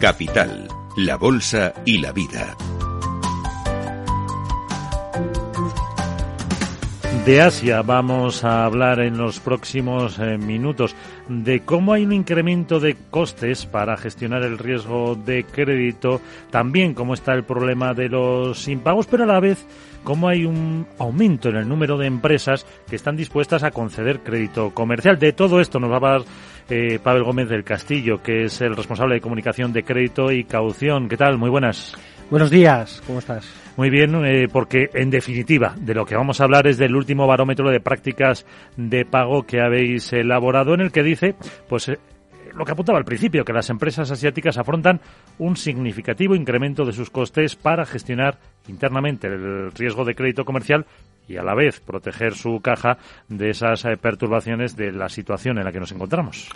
Capital, la Bolsa y la Vida. De Asia vamos a hablar en los próximos eh, minutos de cómo hay un incremento de costes para gestionar el riesgo de crédito, también cómo está el problema de los impagos, pero a la vez cómo hay un aumento en el número de empresas que están dispuestas a conceder crédito comercial. De todo esto nos va a hablar eh, Pavel Gómez del Castillo, que es el responsable de comunicación de crédito y caución. ¿Qué tal? Muy buenas. Buenos días, ¿cómo estás? Muy bien, eh, porque en definitiva de lo que vamos a hablar es del último barómetro de prácticas de pago que habéis elaborado, en el que dice, pues eh, lo que apuntaba al principio, que las empresas asiáticas afrontan un significativo incremento de sus costes para gestionar internamente el riesgo de crédito comercial y a la vez proteger su caja de esas eh, perturbaciones de la situación en la que nos encontramos.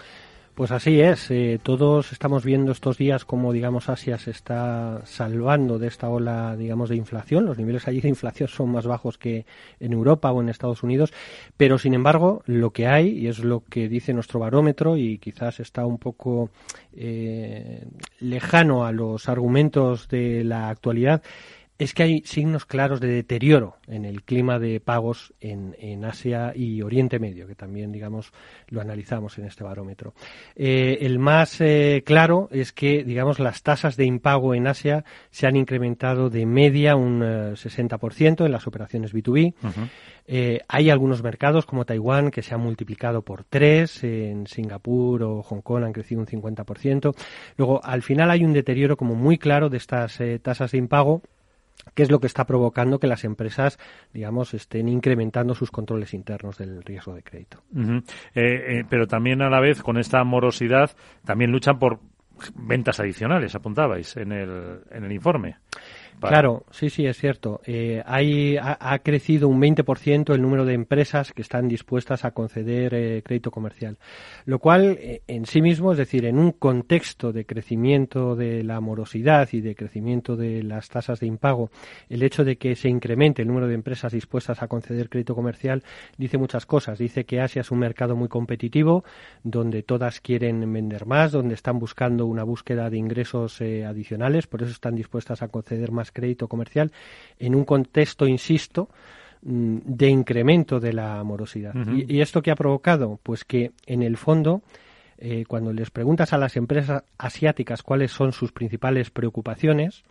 Pues así es. Eh, todos estamos viendo estos días cómo, digamos, Asia se está salvando de esta ola, digamos, de inflación. Los niveles allí de inflación son más bajos que en Europa o en Estados Unidos. Pero, sin embargo, lo que hay, y es lo que dice nuestro barómetro, y quizás está un poco eh, lejano a los argumentos de la actualidad, es que hay signos claros de deterioro en el clima de pagos en, en Asia y Oriente Medio, que también, digamos, lo analizamos en este barómetro. Eh, el más eh, claro es que, digamos, las tasas de impago en Asia se han incrementado de media un 60% eh, en las operaciones B2B. hay algunos mercados como Taiwán que se han multiplicado por tres, en Singapur o Hong Kong han crecido un 50%. Luego, al final hay un deterioro como muy claro de estas tasas de impago ¿Qué es lo que está provocando que las empresas, digamos, estén incrementando sus controles internos del riesgo de crédito. Eh, eh, pero también a la vez, con esta morosidad, también luchan por ventas adicionales, apuntabais en el, en el informe. Claro, sí, sí, es cierto. Eh, hay, ha, crecido un 20% el número de empresas que están dispuestas a conceder eh, crédito comercial, lo cual eh, en sí mismo, es decir, en un contexto de crecimiento de la morosidad y de crecimiento de las tasas de impago, el hecho de que se incremente el número de empresas dispuestas a conceder crédito comercial dice muchas cosas. Dice que Asia es un mercado muy competitivo, donde todas quieren vender más, donde están buscando una búsqueda de ingresos adicionales, por eso están dispuestas a conceder más crédito comercial en un contexto, insisto, mm, de incremento de la morosidad. y, esto qué ha provocado? Pues que en el fondo, eh, cuando les preguntas a las empresas asiáticas cuáles son sus principales preocupaciones,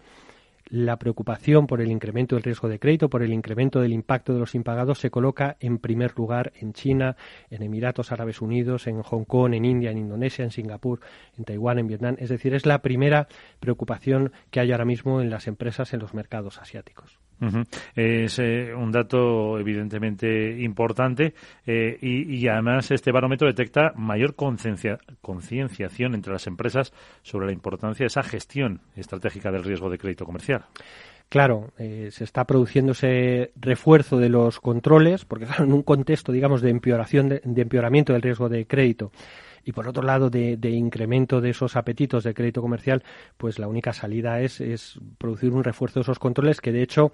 la preocupación por el incremento del riesgo de crédito, por el incremento del impacto de los impagados, se coloca en primer lugar en China, en Emiratos Árabes Unidos, en Hong Kong, en India, en Indonesia, en Singapur, en Taiwán, en Vietnam. Es decir, es la primera preocupación que hay ahora mismo en las empresas en los mercados asiáticos. Es eh, un dato evidentemente importante eh, y, además este barómetro detecta mayor concienciación entre las empresas sobre la importancia de esa gestión estratégica del riesgo de crédito comercial. Claro, eh, se está produciendo ese refuerzo de los controles, porque en un contexto, digamos, de empeoración, de, empeoramiento del riesgo de crédito, y por otro lado de, incremento de esos apetitos de crédito comercial, pues la única salida es, es producir un refuerzo de esos controles que de hecho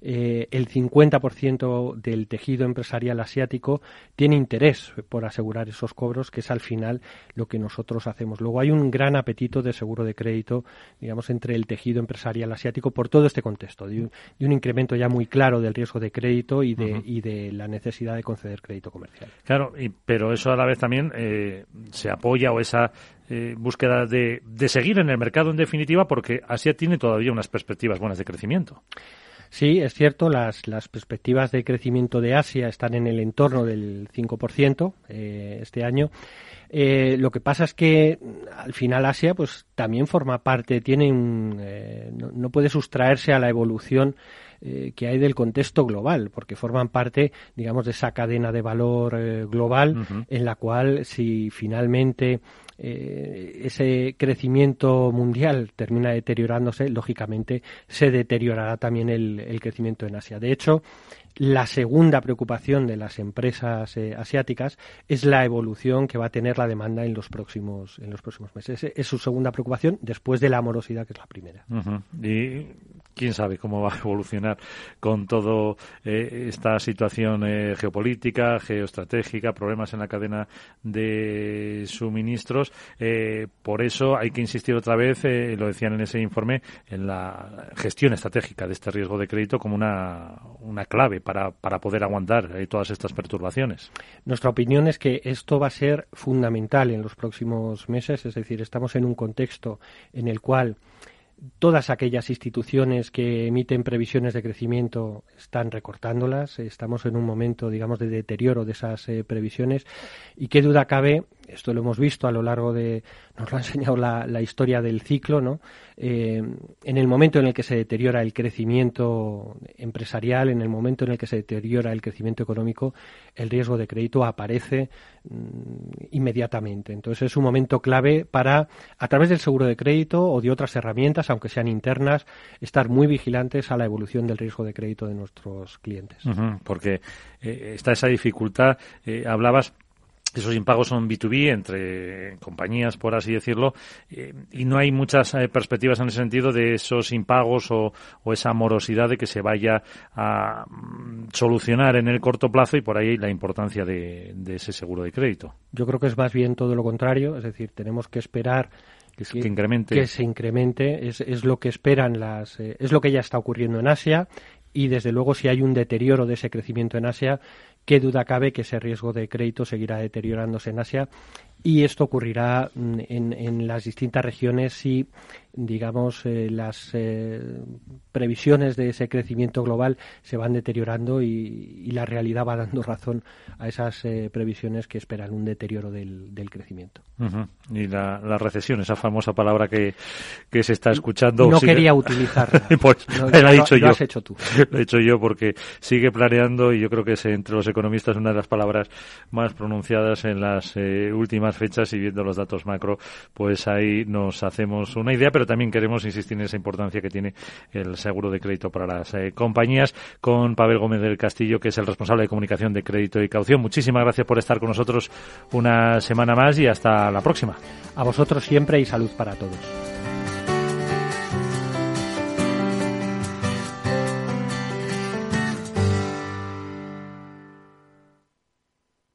eh, el 50% del tejido empresarial asiático tiene interés por asegurar esos cobros, que es al final lo que nosotros hacemos. Luego hay un gran apetito de seguro de crédito, digamos, entre el tejido empresarial asiático por todo este contexto, de un, incremento ya muy claro del riesgo de crédito y de, y de la necesidad de conceder crédito comercial. Claro, y, pero eso a la vez también eh, se apoya o esa eh, búsqueda de, de seguir en el mercado en definitiva porque Asia tiene todavía unas perspectivas buenas de crecimiento. Sí, es cierto, las, las perspectivas de crecimiento de Asia están en el entorno del 5% eh, este año. Eh, lo que pasa es que al final Asia pues también forma parte, tiene un, eh, no, puede sustraerse a la evolución eh, que hay del contexto global, porque forman parte, digamos, de esa cadena de valor eh, global en la cual si finalmente eh, ese crecimiento mundial termina deteriorándose, lógicamente se deteriorará también el, crecimiento en Asia. De hecho, la segunda preocupación de las empresas eh, asiáticas es la evolución que va a tener la demanda en los próximos en los próximos meses. Es, su segunda preocupación después de la morosidad que es la primera. Quién sabe cómo va a evolucionar con toda eh, esta situación eh, geopolítica, geoestratégica, problemas en la cadena de suministros. Eh, por eso hay que insistir otra vez, lo decían en ese informe, en la gestión estratégica de este riesgo de crédito como una, una clave para, para poder aguantar todas estas perturbaciones. Nuestra opinión es que esto va a ser fundamental en los próximos meses, es decir, estamos en un contexto en el cual todas aquellas instituciones que emiten previsiones de crecimiento están recortándolas. Estamos en un momento, digamos, de deterioro de esas eh, previsiones. Y qué duda cabe esto lo hemos visto a lo largo de, nos lo ha enseñado la, historia del ciclo, ¿no? Eh, en el momento en el que se deteriora el crecimiento empresarial, en el momento en el que se deteriora el crecimiento económico, el riesgo de crédito aparece mm, inmediatamente. Entonces es un momento clave para, a través del seguro de crédito o de otras herramientas, aunque sean internas, estar muy vigilantes a la evolución del riesgo de crédito de nuestros clientes. porque eh, está esa dificultad. Eh, hablabas esos impagos son B2B entre compañías, por así decirlo, eh, y no hay muchas eh, perspectivas en ese sentido de esos impagos o, esa morosidad de que se vaya a mm, solucionar en el corto plazo y por ahí la importancia de, ese seguro de crédito. Yo creo que es más bien todo lo contrario, es decir, tenemos que esperar que, se incremente. Que se incremente es, es lo que esperan las, eh, es lo que ya está ocurriendo en Asia y desde luego si hay un deterioro de ese crecimiento en Asia, qué duda cabe que ese riesgo de crédito seguirá deteriorándose en Asia y esto ocurrirá mm, en, en las distintas regiones si digamos, eh, las eh, previsiones de ese crecimiento global se van deteriorando y, la realidad va dando razón a esas eh, previsiones que esperan un deterioro del, crecimiento. Y la, recesión, esa famosa palabra que, que se está escuchando. No quería utilizarla. pues lo, he dicho yo. Lo has hecho tú. lo he hecho yo porque sigue planeando y yo creo que es entre los economistas una de las palabras más pronunciadas en las últimas fechas y viendo los datos macro, pues ahí nos hacemos una idea, también queremos insistir en esa importancia que tiene el seguro de crédito para las eh, compañías con Pavel Gómez del Castillo, que es el responsable de comunicación de crédito y caución. Muchísimas gracias por estar con nosotros una semana más y hasta la próxima. A vosotros siempre y salud para todos.